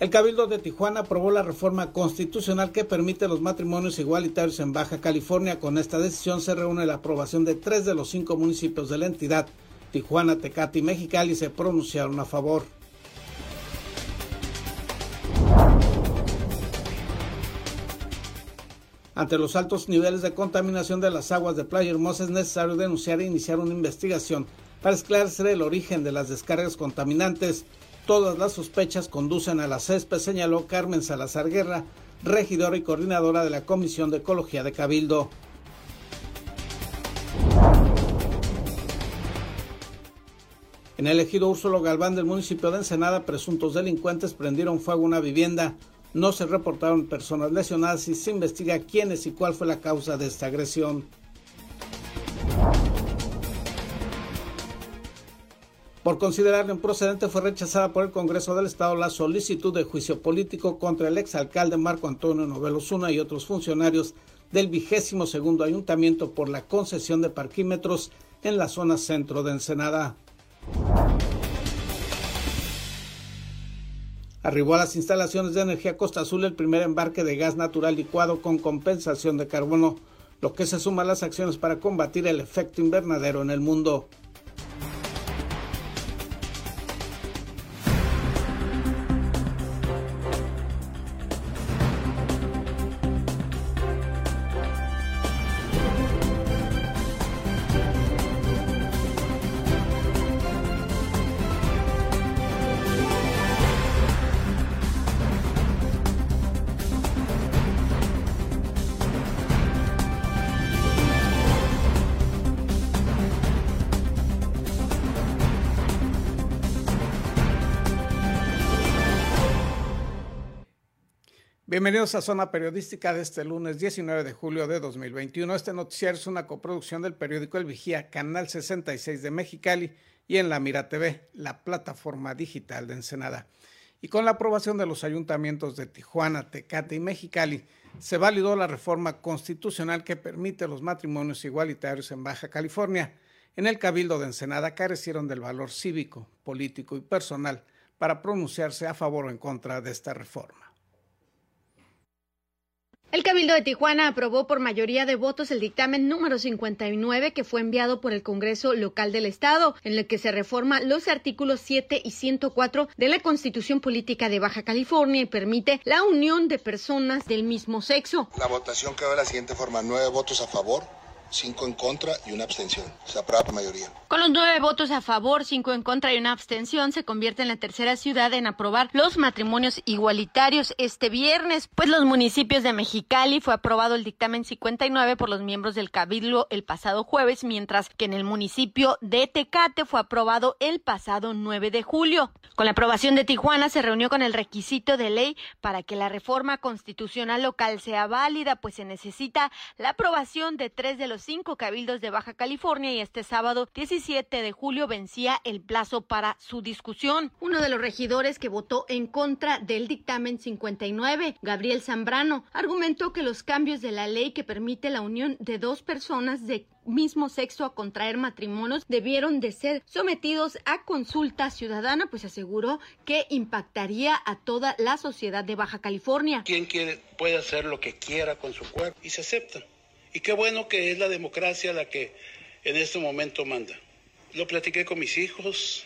El Cabildo de Tijuana aprobó la reforma constitucional que permite los matrimonios igualitarios en Baja California. Con esta decisión se reúne la aprobación de tres de los cinco municipios de la entidad. Tijuana, Tecate y Mexicali se pronunciaron a favor. Ante los altos niveles de contaminación de las aguas de Playa Hermosa es necesario denunciar e iniciar una investigación para esclarecer el origen de las descargas contaminantes Todas las sospechas conducen a la CESPE, señaló Carmen Salazar Guerra, regidora y coordinadora de la Comisión de Ecología de Cabildo. En el ejido Úrsulo Galván del municipio de Ensenada, presuntos delincuentes prendieron fuego a una vivienda. No se reportaron personas lesionadas y se investiga quiénes y cuál fue la causa de esta agresión. Por considerarlo improcedente fue rechazada por el Congreso del Estado la solicitud de juicio político contra el exalcalde Marco Antonio Novelo Zuna y otros funcionarios del vigésimo segundo ayuntamiento por la concesión de parquímetros en la zona centro de Ensenada. Arribó a las instalaciones de energía Costa Azul el primer embarque de gas natural licuado con compensación de carbono, lo que se suma a las acciones para combatir el efecto invernadero en el mundo. Bienvenidos a Zona Periodística de este lunes 19 de julio de 2021. Este noticiario es una coproducción del periódico El Vigía, Canal 66 de Mexicali y en La Mira TV, la plataforma digital de Ensenada. Y con la aprobación de los ayuntamientos de Tijuana, Tecate y Mexicali, se validó la reforma constitucional que permite los matrimonios igualitarios en Baja California. En el Cabildo de Ensenada carecieron del valor cívico, político y personal para pronunciarse a favor o en contra de esta reforma. El Cabildo de Tijuana aprobó por mayoría de votos el dictamen número 59 que fue enviado por el Congreso local del Estado, en el que se reforma los artículos 7 y 104 de la Constitución Política de Baja California y permite la unión de personas del mismo sexo. La votación quedó de la siguiente forma: nueve votos a favor, cinco en contra y una abstención. Se aprueba por mayoría. Con los nueve votos a favor, cinco en contra y una abstención, se convierte en la tercera ciudad en aprobar los matrimonios igualitarios este viernes, pues los municipios de Mexicali fue aprobado el dictamen 59 por los miembros del Cabildo el pasado jueves, mientras que en el municipio de Tecate fue aprobado el pasado 9 de julio. Con la aprobación de Tijuana se reunió con el requisito de ley para que la reforma constitucional local sea válida, pues se necesita la aprobación de tres de los cinco cabildos de Baja California y este sábado 17 de julio vencía el plazo para su discusión. Uno de los regidores que votó en contra del dictamen 59, Gabriel Zambrano, argumentó que los cambios de la ley que permite la unión de dos personas de mismo sexo a contraer matrimonios debieron de ser sometidos a consulta ciudadana, pues aseguró que impactaría a toda la sociedad de Baja California. ¿Quién quiere, puede hacer lo que quiera con su cuerpo y se acepta. Y qué bueno que es la democracia la que en este momento manda. Lo platiqué con mis hijos,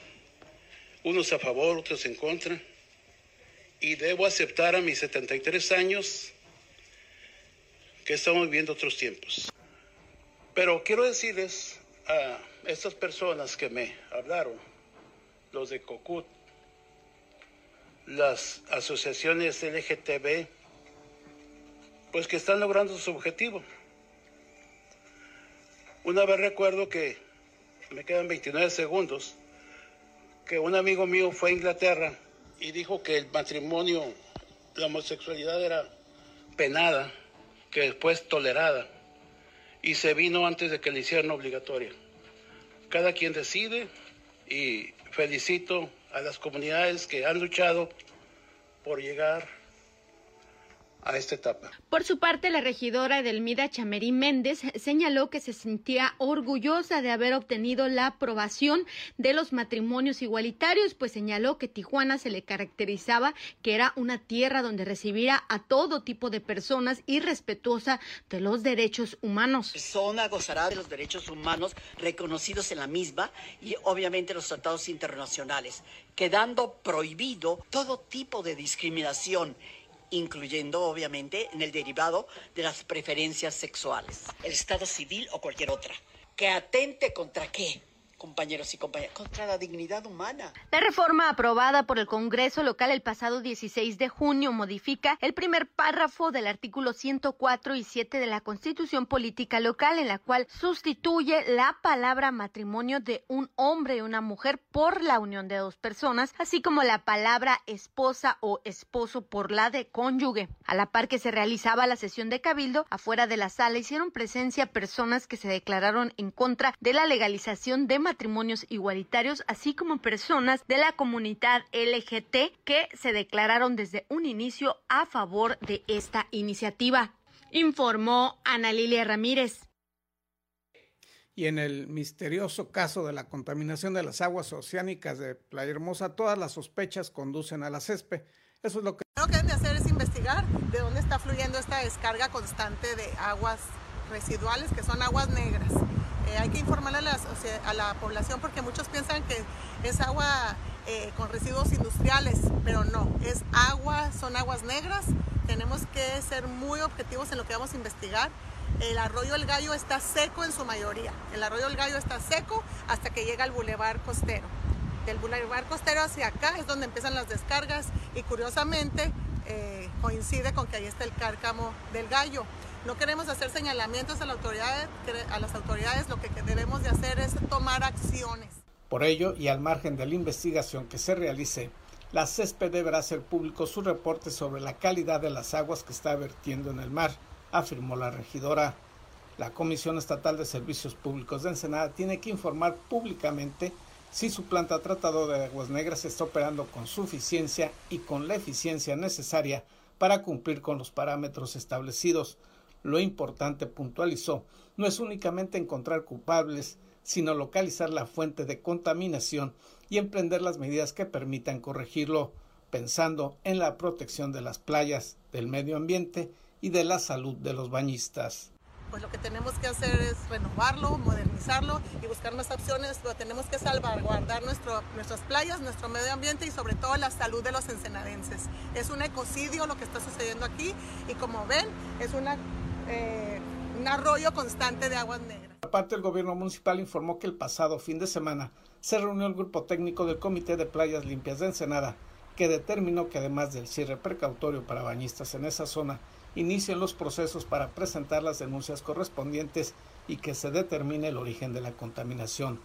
unos a favor, otros en contra, y debo aceptar a mis 73 años que estamos viviendo otros tiempos. Pero quiero decirles a estas personas que me hablaron, los de COCUT, las asociaciones LGTB, pues que están logrando su objetivo. Una vez recuerdo que, me quedan 29 segundos, que un amigo mío fue a Inglaterra y dijo que el matrimonio, la homosexualidad era penada, que después tolerada, y se vino antes de que le hicieran obligatoria. Cada quien decide y felicito a las comunidades que han luchado por llegar a esta etapa. Por su parte, la regidora Edelmida Chamerí Méndez señaló que se sentía orgullosa de haber obtenido la aprobación de los matrimonios igualitarios, pues señaló que Tijuana se le caracterizaba que era una tierra donde recibía a todo tipo de personas y respetuosa de los derechos humanos. Zona gozará de los derechos humanos reconocidos en la misma y obviamente los tratados internacionales, quedando prohibido todo tipo de discriminación incluyendo obviamente en el derivado de las preferencias sexuales. El Estado civil o cualquier otra. ¿Que atente contra qué? Compañeros y compañeras, contra la dignidad humana. La reforma aprobada por el Congreso local el pasado 16 de junio modifica el primer párrafo del artículo 104 y 7 de la Constitución Política Local, en la cual sustituye la palabra matrimonio de un hombre y una mujer por la unión de dos personas, así como la palabra esposa o esposo por la de cónyuge. A la par que se realizaba la sesión de cabildo, afuera de la sala hicieron presencia personas que se declararon en contra de la legalización de matrimonios igualitarios, así como personas de la comunidad LGT que se declararon desde un inicio a favor de esta iniciativa, informó Ana Lilia Ramírez. Y en el misterioso caso de la contaminación de las aguas oceánicas de Playa Hermosa, todas las sospechas conducen a la CESPE. Eso es lo que... Lo que deben de hacer es investigar de dónde está fluyendo esta descarga constante de aguas residuales, que son aguas negras. Eh, hay que informar a, la población porque muchos piensan que es agua eh, con residuos industriales, pero no, es agua, son aguas negras. Tenemos que ser muy objetivos en lo que vamos a investigar. El arroyo El Gallo está seco en su mayoría. El arroyo El Gallo está seco hasta que llega al bulevar costero. Del bulevar costero hacia acá es donde empiezan las descargas y curiosamente eh, coincide con que ahí está el cárcamo del gallo. No queremos hacer señalamientos a, las autoridades, lo que debemos de hacer es tomar acciones. Por ello, y al margen de la investigación que se realice, la CESPE deberá hacer público su reporte sobre la calidad de las aguas que está vertiendo en el mar, afirmó la regidora. La Comisión Estatal de Servicios Públicos de Ensenada tiene que informar públicamente si su planta tratadora de aguas negras está operando con suficiencia y con la eficiencia necesaria para cumplir con los parámetros establecidos. Lo importante, puntualizó, no es únicamente encontrar culpables, sino localizar la fuente de contaminación y emprender las medidas que permitan corregirlo, pensando en la protección de las playas, del medio ambiente y de la salud de los bañistas. Pues lo que tenemos que hacer es renovarlo, modernizarlo y buscar más opciones, pero tenemos que salvaguardar nuestro, nuestras playas, nuestro medio ambiente y sobre todo la salud de los ensenadenses. Es un ecocidio lo que está sucediendo aquí y como ven es una eh, un arroyo constante de aguas negras. Aparte, el gobierno municipal informó que el pasado fin de semana se reunió el grupo técnico del Comité de Playas Limpias de Ensenada, que determinó que además del cierre precautorio para bañistas en esa zona, inicien los procesos para presentar las denuncias correspondientes y que se determine el origen de la contaminación.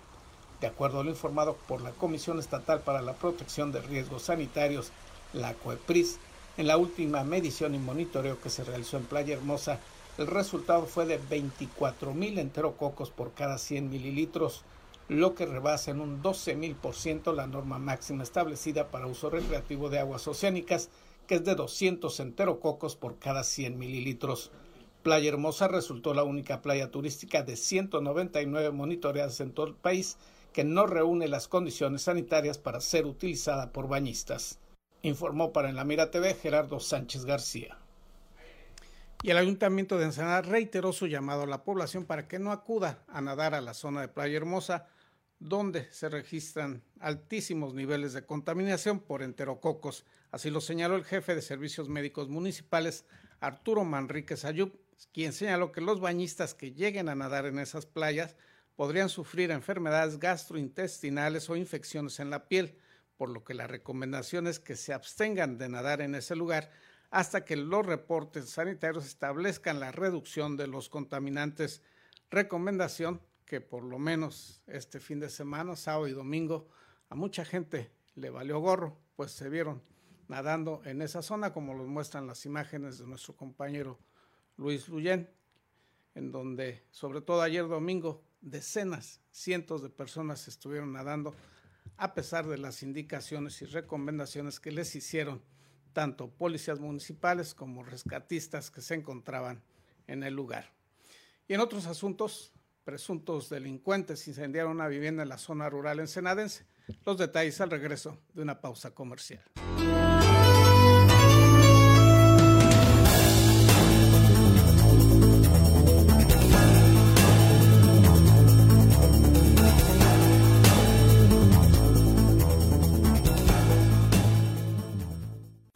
De acuerdo a lo informado por la Comisión Estatal para la Protección de Riesgos Sanitarios, la COEPRIS, en la última medición y monitoreo que se realizó en Playa Hermosa, el resultado fue de 24.000 enterococos por cada 100 mililitros, lo que rebasa en un 12.000% la norma máxima establecida para uso recreativo de aguas oceánicas, que es de 200 enterococos por cada 100 mililitros. Playa Hermosa resultó la única playa turística de 199 monitoreadas en todo el país que no reúne las condiciones sanitarias para ser utilizada por bañistas. Informó para En la Mira TV Gerardo Sánchez García. Y el Ayuntamiento de Ensenada reiteró su llamado a la población para que no acuda a nadar a la zona de Playa Hermosa, donde se registran altísimos niveles de contaminación por enterococos. Así lo señaló el jefe de servicios médicos municipales, Arturo Manríquez Ayub, quien señaló que los bañistas que lleguen a nadar en esas playas podrían sufrir enfermedades gastrointestinales o infecciones en la piel, por lo que la recomendación es que se abstengan de nadar en ese lugar hasta que los reportes sanitarios establezcan la reducción de los contaminantes. Recomendación que por lo menos este fin de semana, sábado y domingo, a mucha gente le valió gorro, pues se vieron nadando en esa zona, como lo muestran las imágenes de nuestro compañero Luis Luyen, en donde, sobre todo ayer domingo, decenas, cientos de personas estuvieron nadando, a pesar de las indicaciones y recomendaciones que les hicieron tanto policías municipales como rescatistas que se encontraban en el lugar. Y en otros asuntos, presuntos delincuentes incendiaron una vivienda en la zona rural ensenadense. Los detalles al regreso de una pausa comercial.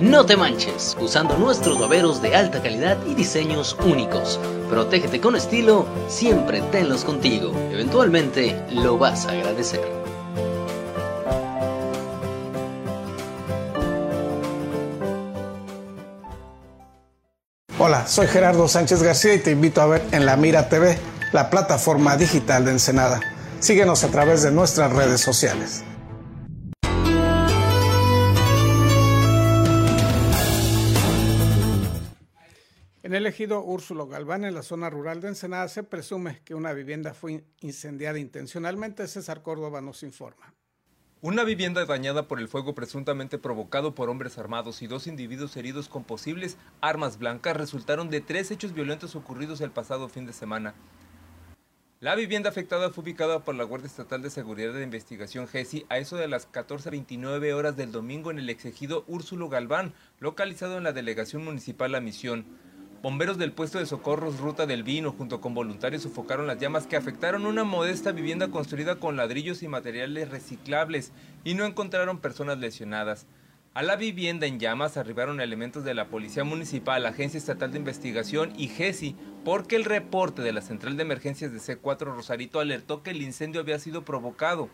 No te manches usando nuestros baberos de alta calidad y diseños únicos. Protégete con estilo, siempre tenlos contigo. Eventualmente lo vas a agradecer. Hola, soy Gerardo Sánchez García y te invito a ver en La Mira TV, la plataforma digital de Ensenada. Síguenos a través de nuestras redes sociales. En el ejido Úrsulo Galván, en la zona rural de Ensenada, se presume que una vivienda fue incendiada intencionalmente. César Córdoba nos informa. Una vivienda dañada por el fuego presuntamente provocado por hombres armados y dos individuos heridos con posibles armas blancas resultaron de tres hechos violentos ocurridos el pasado fin de semana. La vivienda afectada fue ubicada por la Guardia Estatal de Seguridad de Investigación GESI a eso de las 14.29 horas del domingo en el exegido Úrsulo Galván, localizado en la Delegación Municipal La Misión. Bomberos del puesto de socorros Ruta del Vino junto con voluntarios sofocaron las llamas que afectaron una modesta vivienda construida con ladrillos y materiales reciclables y no encontraron personas lesionadas. A la vivienda en llamas arribaron elementos de la Policía Municipal, Agencia Estatal de Investigación y GESI porque el reporte de la Central de Emergencias de C4 Rosarito alertó que el incendio había sido provocado.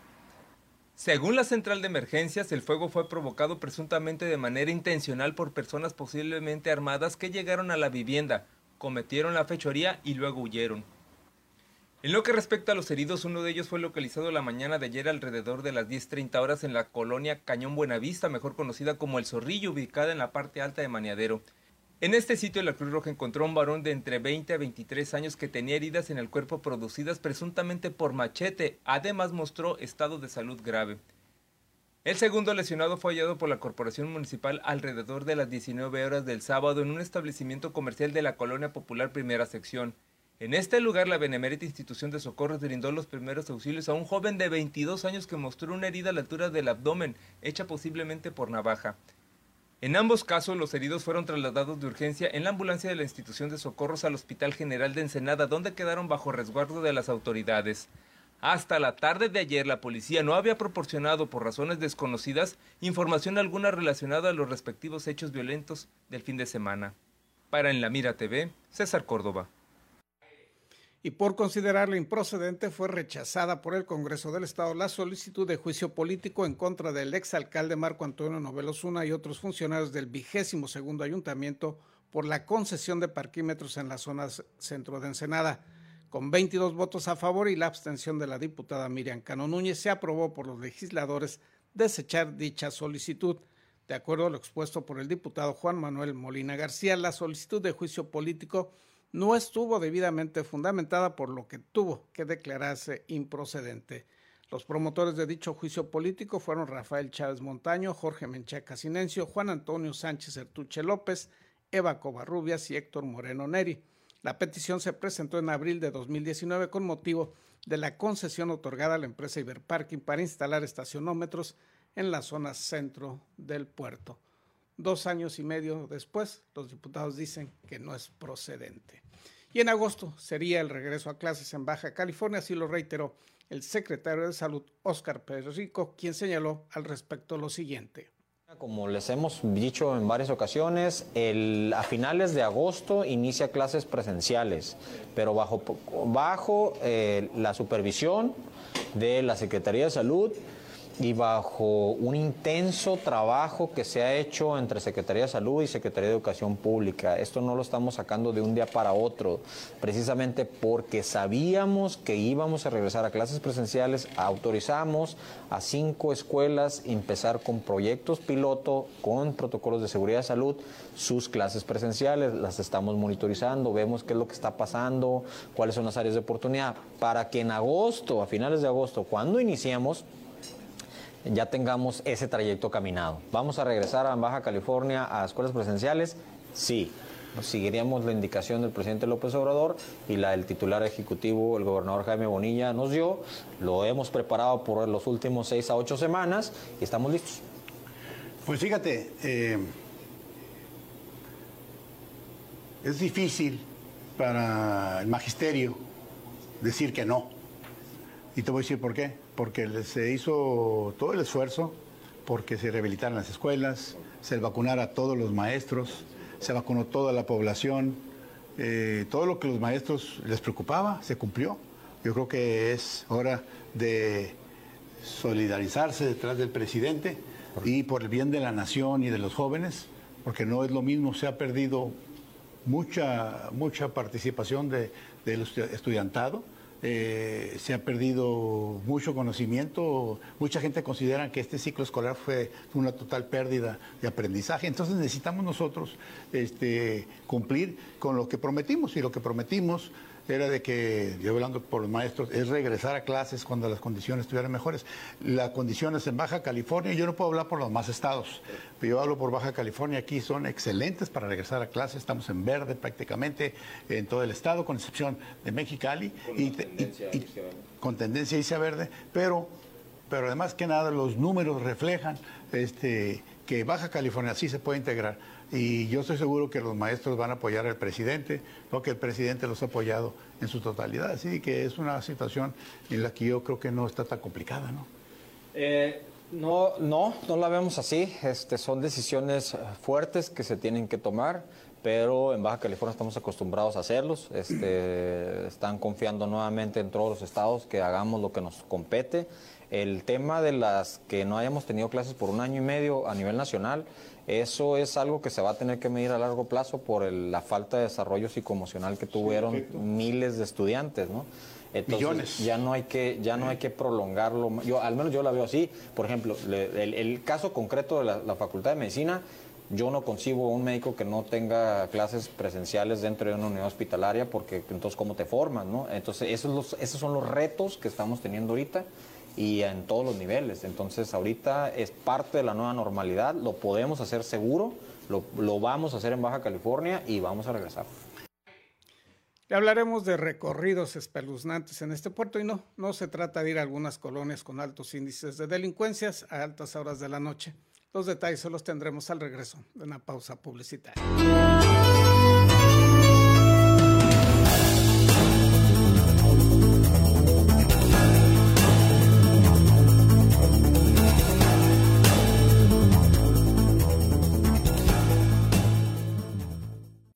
Según la central de emergencias, el fuego fue provocado presuntamente de manera intencional por personas posiblemente armadas que llegaron a la vivienda, cometieron la fechoría y luego huyeron. En lo que respecta a los heridos, uno de ellos fue localizado la mañana de ayer alrededor de las 10.30 horas en la colonia Cañón Buenavista, mejor conocida como El Zorrillo, ubicada en la parte alta de Maniadero. En este sitio la Cruz Roja encontró un varón de entre 20 a 23 años que tenía heridas en el cuerpo producidas presuntamente por machete. Además mostró estado de salud grave. El segundo lesionado fue hallado por la Corporación Municipal alrededor de las 19 horas del sábado en un establecimiento comercial de la Colonia Popular Primera Sección. En este lugar, la Benemérita Institución de Socorros brindó los primeros auxilios a un joven de 22 años que mostró una herida a la altura del abdomen, hecha posiblemente por navaja. En ambos casos, los heridos fueron trasladados de urgencia en la ambulancia de la institución de socorros al Hospital General de Ensenada, donde quedaron bajo resguardo de las autoridades. Hasta la tarde de ayer, la policía no había proporcionado, por razones desconocidas, información alguna relacionada a los respectivos hechos violentos del fin de semana. Para En la Mira TV, César Córdoba y por considerarla improcedente fue rechazada por el Congreso del Estado la solicitud de juicio político en contra del exalcalde Marco Antonio Novelo Zuna y otros funcionarios del vigésimo segundo ayuntamiento por la concesión de parquímetros en la zona centro de Ensenada. Con 22 votos a favor y la abstención de la diputada Miriam Cano Núñez, se aprobó por los legisladores desechar dicha solicitud. De acuerdo a lo expuesto por el diputado Juan Manuel Molina García, la solicitud de juicio político no estuvo debidamente fundamentada por lo que tuvo que declararse improcedente. Los promotores de dicho juicio político fueron Rafael Chávez Montaño, Jorge Menchaca Sinencio, Juan Antonio Sánchez Ertuche López, Eva Covarrubias y Héctor Moreno Neri. La petición se presentó en abril de 2019 con motivo de la concesión otorgada a la empresa Iberparking para instalar estacionómetros en la zona centro del puerto. Dos años y medio después, los diputados dicen que no es procedente. y en agosto sería el regreso a clases en Baja California, así lo reiteró el secretario de Salud, Óscar Pérez Rico, quien señaló al respecto lo siguiente. Como les hemos dicho en varias ocasiones, a finales de agosto inicia clases presenciales, pero bajo, bajo eh, la supervisión de la Secretaría de Salud y bajo un intenso trabajo que se ha hecho entre Secretaría de Salud y Secretaría de Educación Pública. Esto no lo estamos sacando de un día para otro, precisamente porque sabíamos que íbamos a regresar a clases presenciales, autorizamos a cinco escuelas empezar con proyectos piloto, con protocolos de seguridad de salud, sus clases presenciales, las estamos monitorizando, vemos qué es lo que está pasando, cuáles son las áreas de oportunidad, para que en agosto, a finales de agosto, cuando iniciamos, ya tengamos ese trayecto caminado. ¿Vamos a regresar a Baja California a escuelas presenciales? Sí. Seguiríamos la indicación del presidente López Obrador y la del titular ejecutivo, el gobernador Jaime Bonilla, nos dio. Lo hemos preparado por los últimos seis a ocho semanas y estamos listos. Pues fíjate, eh, es difícil para el magisterio decir que no. Y te voy a decir por qué porque se hizo todo el esfuerzo porque se rehabilitaran las escuelas, se vacunara a todos los maestros, se vacunó toda la población, eh, todo lo que los maestros les preocupaba se cumplió. Yo creo que es hora de solidarizarse detrás del presidente y por el bien de la nación y de los jóvenes, porque no es lo mismo, se ha perdido mucha, mucha participación de, del estudiantado eh, se ha perdido mucho conocimiento, mucha gente considera que este ciclo escolar fue una total pérdida de aprendizaje, entonces necesitamos nosotros este, cumplir con lo que prometimos. Y lo que prometimos era de que, yo hablando por los maestros, es regresar a clases cuando las condiciones estuvieran mejores. Las condiciones en Baja California, yo no puedo hablar por los más estados, pero yo hablo por Baja California, aquí son excelentes para regresar a clases, estamos en verde prácticamente en todo el estado, con excepción de Mexicali. Con y, tendencia y, con tendencia a verde, pero, pero además que nada los números reflejan este, que Baja California sí se puede integrar y yo estoy seguro que los maestros van a apoyar al presidente, porque el presidente los ha apoyado en su totalidad. Así que es una situación en la que yo creo que no está tan complicada, ¿no? Eh, no, no, no la vemos así. Este, son decisiones fuertes que se tienen que tomar, pero en Baja California estamos acostumbrados a hacerlos. Este, están confiando nuevamente en todos los estados que hagamos lo que nos compete. El tema de las que no hayamos tenido clases por un año y medio a nivel nacional, eso es algo que se va a tener que medir a largo plazo por la falta de desarrollo psicoemocional que tuvieron miles de estudiantes, ¿no? Entonces, Ya no hay que, ya no hay que prolongarlo. Yo, al menos yo la veo así. Por ejemplo, el, caso concreto de la, Facultad de Medicina, yo no concibo un médico que no tenga clases presenciales dentro de una unidad hospitalaria, porque entonces cómo te formas, ¿no? Entonces esos, esos son los retos que estamos teniendo ahorita y en todos los niveles. Entonces ahorita es parte de la nueva normalidad, lo podemos hacer seguro, lo, vamos a hacer en Baja California y vamos a regresar. Le hablaremos de recorridos espeluznantes en este puerto y no, no se trata de ir a algunas colonias con altos índices de delincuencias a altas horas de la noche. Los detalles se los tendremos al regreso de una pausa publicitaria.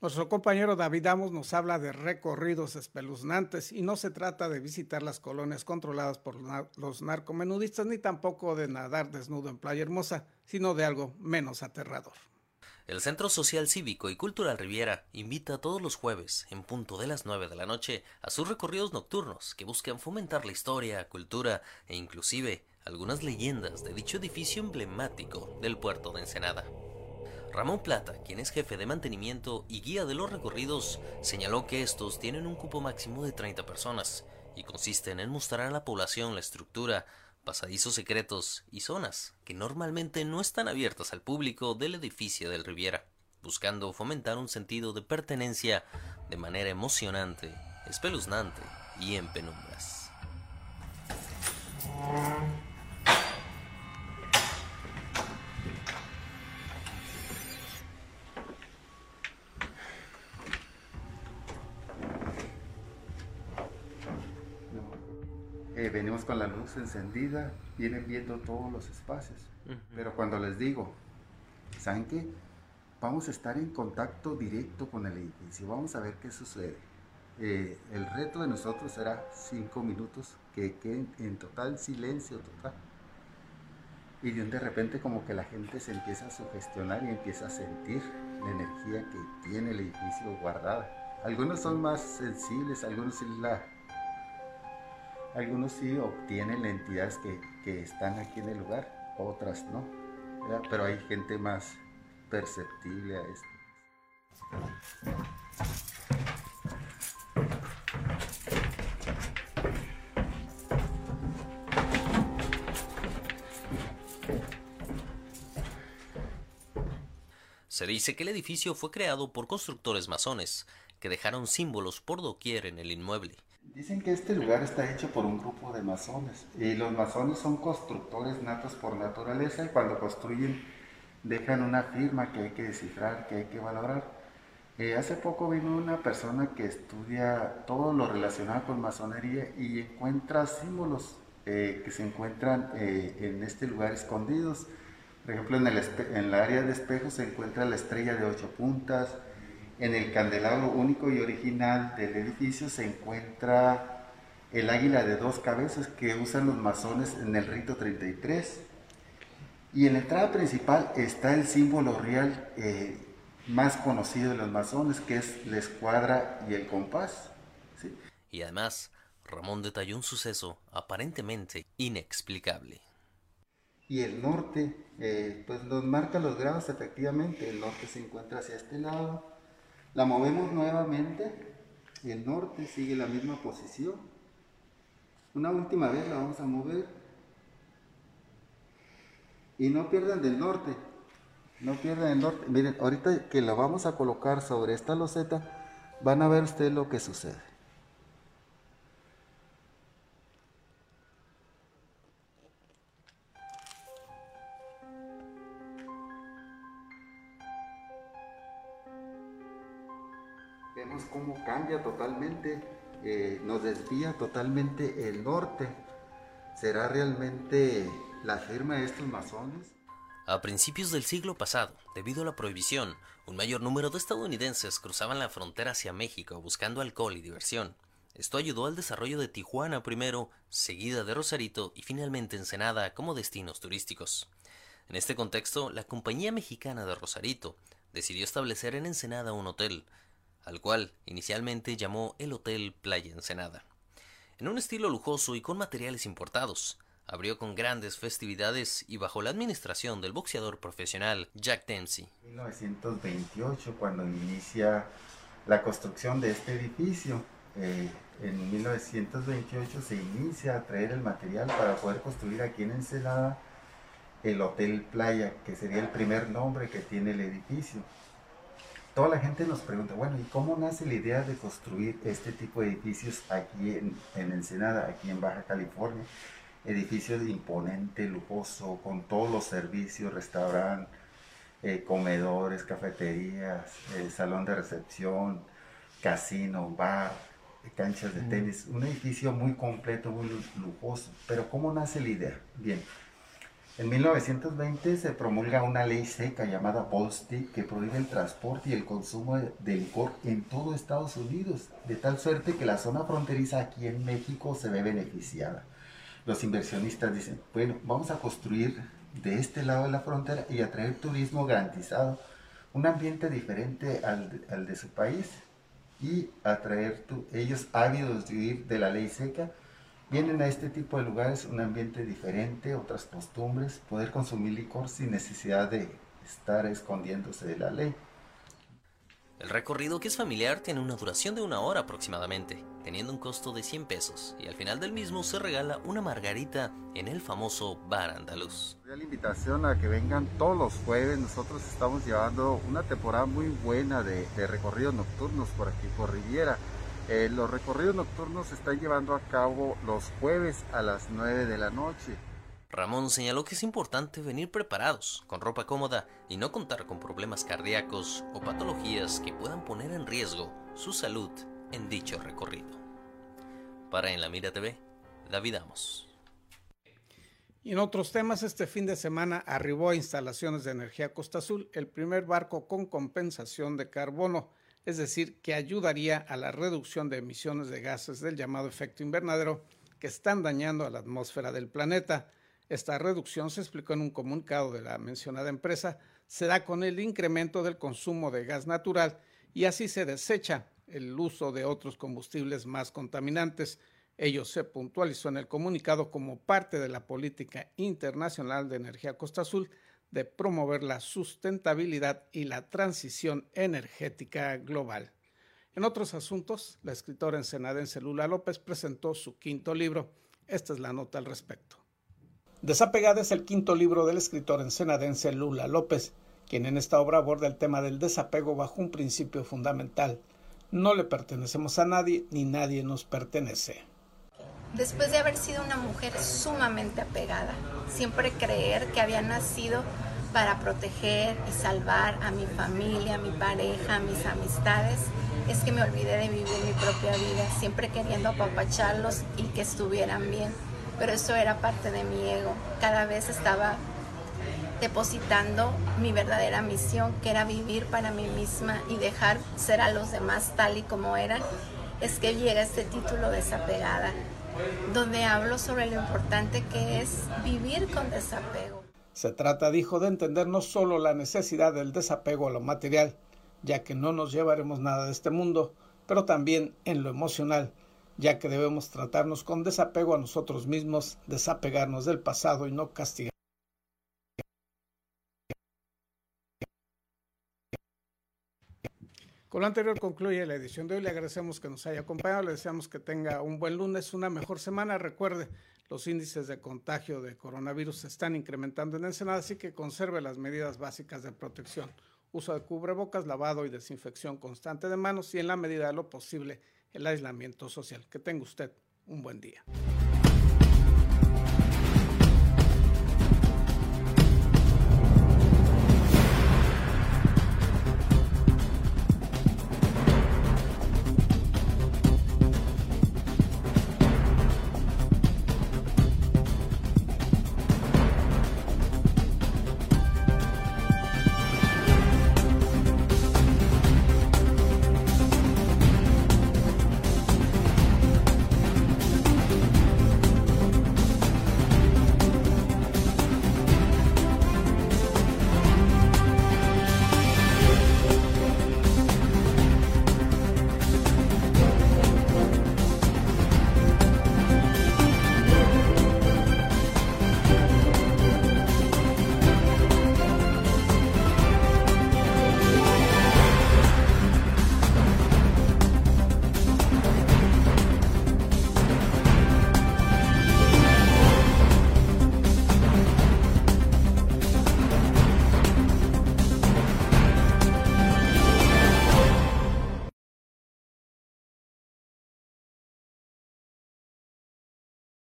Nuestro compañero David Amos nos habla de recorridos espeluznantes y no se trata de visitar las colonias controladas por los narcomenudistas ni tampoco de nadar desnudo en Playa Hermosa, sino de algo menos aterrador. El Centro Social Cívico y Cultural Riviera invita todos los jueves, en punto de las 9 de la noche, a sus recorridos nocturnos que buscan fomentar la historia, cultura e inclusive algunas leyendas de dicho edificio emblemático del puerto de Ensenada. Ramón Plata, quien es jefe de mantenimiento y guía de los recorridos, señaló que estos tienen un cupo máximo de 30 personas y consisten en mostrar a la población la estructura, pasadizos secretos y zonas que normalmente no están abiertas al público del edificio del Riviera, buscando fomentar un sentido de pertenencia de manera emocionante, espeluznante y en penumbras. Venimos con la luz encendida, vienen viendo todos los espacios. Pero cuando les digo, ¿saben qué? Vamos a estar en contacto directo con el edificio, vamos a ver qué sucede. Eh, el reto de nosotros será cinco minutos que queden en total silencio total. Y de repente como que la gente se empieza a sugestionar y empieza a sentir la energía que tiene el edificio guardada. Algunos son más sensibles, algunos la, algunos sí obtienen las entidades que, que, están aquí en el lugar, otras no. Pero hay gente más perceptible a esto. Se dice que el edificio fue creado por constructores masones, que dejaron símbolos por doquier en el inmueble. Dicen que este lugar está hecho por un grupo de masones y los masones son constructores natos por naturaleza y cuando construyen dejan una firma que hay que descifrar, que hay que valorar. Eh, hace poco vino una persona que estudia todo lo relacionado con masonería y encuentra símbolos eh, que se encuentran eh, en este lugar escondidos. Por ejemplo, en el, en el área de espejos se encuentra la estrella de ocho puntas, en el candelabro único y original del edificio se encuentra el águila de dos cabezas que usan los masones en el rito 33. Y en la entrada principal está el símbolo real eh, más conocido de los masones, que es la escuadra y el compás. Y además, Ramón detalló un suceso aparentemente inexplicable. Y el norte, eh, pues nos marca los grados efectivamente. El norte se encuentra hacia este lado, la movemos nuevamente el norte sigue la misma posición. Una última vez la vamos a mover. Y no pierdan del norte. No pierdan el norte. Miren, ahorita que la vamos a colocar sobre esta loseta, van a ver ustedes lo que sucede. Eh, nos desvía totalmente el norte. ¿Será realmente la firma de estos masones? A principios del siglo pasado, debido a la prohibición, un mayor número de estadounidenses cruzaban la frontera hacia México buscando alcohol y diversión. Esto ayudó al desarrollo de Tijuana primero, seguida de Rosarito y finalmente Ensenada como destinos turísticos. En este contexto, la Compañía Mexicana de Rosarito decidió establecer en Ensenada un hotel, al cual inicialmente llamó el Hotel Playa Ensenada. En un estilo lujoso y con materiales importados, abrió con grandes festividades y bajo la administración del boxeador profesional Jack Dempsey. 1928, cuando inicia la construcción de este edificio, eh, en 1928 se inicia a traer el material para poder construir aquí en Ensenada el Hotel Playa, que sería el primer nombre que tiene el edificio toda la gente nos pregunta, bueno, ¿y cómo nace la idea de construir este tipo de edificios aquí en, Ensenada, aquí en Baja California? Edificios imponente, lujoso, con todos los servicios, restaurante, eh, comedores, cafeterías, eh, salón de recepción, casino, bar, canchas de tenis, un edificio muy completo, muy lujoso. Pero ¿cómo nace la idea? Bien, en 1920 se promulga una ley seca llamada Volstead que prohíbe el transporte y el consumo de licor en todo Estados Unidos, de tal suerte que la zona fronteriza aquí en México se ve beneficiada. Los inversionistas dicen, bueno, vamos a construir de este lado de la frontera y atraer turismo garantizado, un ambiente diferente al, de su país y atraer ellos ávidos de huir de la ley seca vienen a este tipo de lugares un ambiente diferente, otras costumbres, poder consumir licor sin necesidad de estar escondiéndose de la ley. El recorrido que es familiar tiene una duración de una hora aproximadamente, teniendo un costo de 100 pesos y al final del mismo se regala una margarita en el famoso bar andaluz. La invitación a que vengan todos los jueves, nosotros estamos llevando una temporada muy buena de, recorridos nocturnos por aquí por Riviera. Eh, los recorridos nocturnos se están llevando a cabo los jueves a las 9 de la noche. Ramón señaló que es importante venir preparados, con ropa cómoda y no contar con problemas cardíacos o patologías que puedan poner en riesgo su salud en dicho recorrido. Para En la Mira TV, David Amos. Y en otros temas, este fin de semana arribó a instalaciones de energía Costa Azul el primer barco con compensación de carbono, es decir, que ayudaría a la reducción de emisiones de gases del llamado efecto invernadero que están dañando a la atmósfera del planeta. Esta reducción, se explicó en un comunicado de la mencionada empresa, se da con el incremento del consumo de gas natural y así se desecha el uso de otros combustibles más contaminantes. Ello se puntualizó en el comunicado como parte de la política internacional de energía Costa Azul de promover la sustentabilidad y la transición energética global. En otros asuntos, la escritora ensenadense Lula López presentó su quinto libro. Esta es la nota al respecto. Desapegada es el quinto libro del escritor ensenadense Lula López, quien en esta obra aborda el tema del desapego bajo un principio fundamental. No le pertenecemos a nadie ni nadie nos pertenece. Después de haber sido una mujer sumamente apegada, siempre creer que había nacido para proteger y salvar a mi familia, a mi pareja, a mis amistades, es que me olvidé de vivir mi propia vida, siempre queriendo apapacharlos y que estuvieran bien. Pero eso era parte de mi ego. Cada vez estaba depositando mi verdadera misión, que era vivir para mí misma y dejar ser a los demás tal y como eran, es que llega este título Desapegada, donde hablo sobre lo importante que es vivir con desapego. Se trata, dijo, de entender no solo la necesidad del desapego a lo material, ya que no nos llevaremos nada de este mundo, pero también en lo emocional, ya que debemos tratarnos con desapego a nosotros mismos, desapegarnos del pasado y no castigar. Con lo anterior concluye la edición de hoy. Le agradecemos que nos haya acompañado. Le deseamos que tenga un buen lunes, una mejor semana. Recuerde, los índices de contagio de coronavirus se están incrementando en Ensenada, así que conserve las medidas básicas de protección. Uso de cubrebocas, lavado y desinfección constante de manos y en la medida de lo posible el aislamiento social. Que tenga usted un buen día.